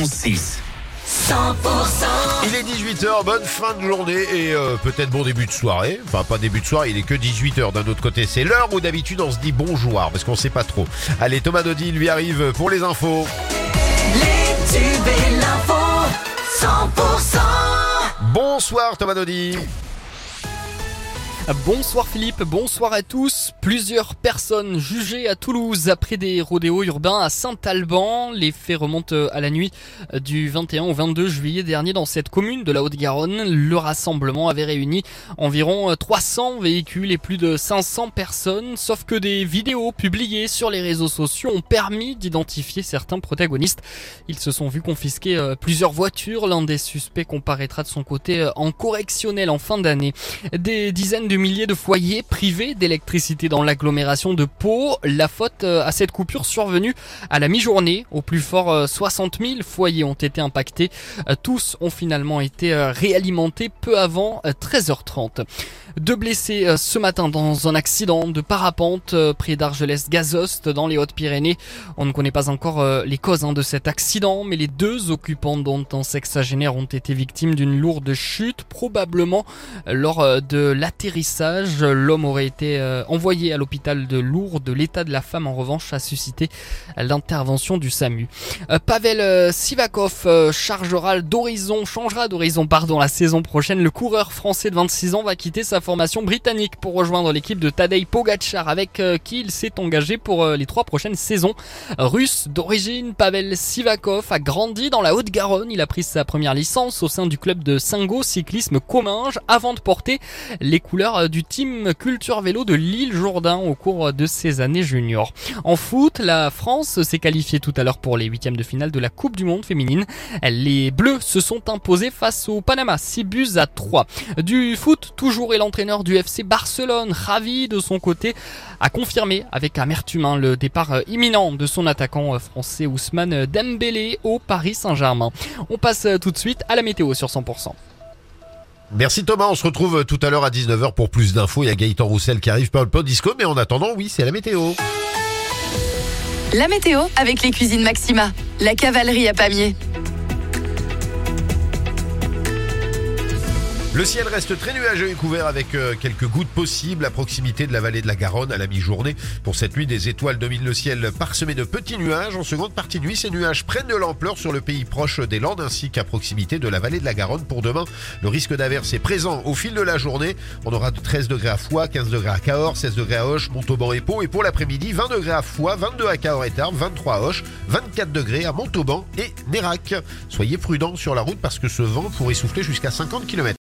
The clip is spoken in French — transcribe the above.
91.6. 100% Il est 18h, bonne fin de journée et euh, peut-être bon début de soirée. Enfin, pas début de soirée, il est que 18h. D'un autre côté, c'est l'heure où d'habitude on se dit bonjour parce qu'on sait pas trop. Allez, Thomas Dodi lui arrive pour les infos. Les tubes et l'info 100% Bonsoir Thomas Dodi. Bonsoir Philippe, bonsoir à tous. Plusieurs personnes jugées à Toulouse après des rodéos urbains à Saint-Alban. Les faits remontent à la nuit du 21 au 22 juillet dernier dans cette commune de la Haute-Garonne. Le rassemblement avait réuni environ 300 véhicules et plus de 500 personnes, sauf que des vidéos publiées sur les réseaux sociaux ont permis d'identifier certains protagonistes. Ils se sont vus confisquer euh, plusieurs voitures. L'un des suspects comparaîtra de son côté euh, en correctionnel en fin d'année. Des dizaines de milliers de foyers privés d'électricité dans l'agglomération de Pau. La faute euh, à cette coupure survenue à la mi-journée. Au plus fort, euh, 60 000 foyers ont été impactés. Euh, Tous ont finalement été euh, réalimentés peu avant euh, 13h30. Deux blessés euh, ce matin dans un accident de parapente euh, près d'Argelès-Gazost dans les Hautes-Pyrénées. On ne connaît pas encore euh, les causes hein, de cet accident, mais les deux occupants dont un sexagénaire ont été victimes d'une lourde chute, probablement lors de l'atterrissage. L'homme aurait été envoyé à l'hôpital de Lourdes. L'état de la femme, en revanche, a suscité l'intervention du SAMU. Pavel Sivakov chargera d'horizon, changera d'horizon pardon la saison prochaine. Le coureur français de 26 ans va quitter sa formation britannique pour rejoindre l'équipe de Tadej Pogacar avec euh, qui il s'est engagé pour euh, les trois prochaines saisons. Russe d'origine, Pavel Sivakov a grandi dans la Haute-Garonne. Il a pris sa première licence au sein du club de Singo Cyclisme Comminges avant de porter les couleurs euh, du team Culture Vélo de Lille Jourdain au cours de ses années juniors. En foot, la France s'est qualifiée tout à l'heure pour les huitièmes de finale de la Coupe du Monde féminine. Les Bleus se sont imposés face au Panama, 6 buts à 3. Du foot, toujours et l'entraîneur du FC Barcelone, ravi de son côté, a confirmé avec amertume hein, le départ euh, imminent de son attaquant euh, français Ousmane Dembélé au Paris Saint-Germain. On passe euh, tout de suite à la météo sur 100%. Merci Thomas, on se retrouve tout à l'heure à 19h pour plus d'infos. Il y a Gaëtan Roussel qui arrive, Paul Disco, mais en attendant, oui, c'est la météo. La météo avec les cuisines Maxima. La cavalerie à Pamiers. Le ciel reste très nuageux et couvert avec euh, quelques gouttes possibles à proximité de la vallée de la Garonne à la mi-journée. Pour cette nuit, des étoiles dominent le ciel parsemé de petits nuages. En seconde partie de nuit, ces nuages prennent de l'ampleur sur le pays proche des Landes ainsi qu'à proximité de la vallée de la Garonne. Pour demain, le risque d'averse est présent au fil de la journée. On aura de 13 degrés à Foix, 15 degrés à Cahors, 16 degrés à Hoche, Montauban et Pau. Et pour l'après-midi, 20 degrés à Foix, 22 à Cahors et Tarbes, 23 à Hoche, 24 degrés à Montauban et Nérac. Soyez prudents sur la route parce que ce vent pourrait souffler jusqu'à 50 km.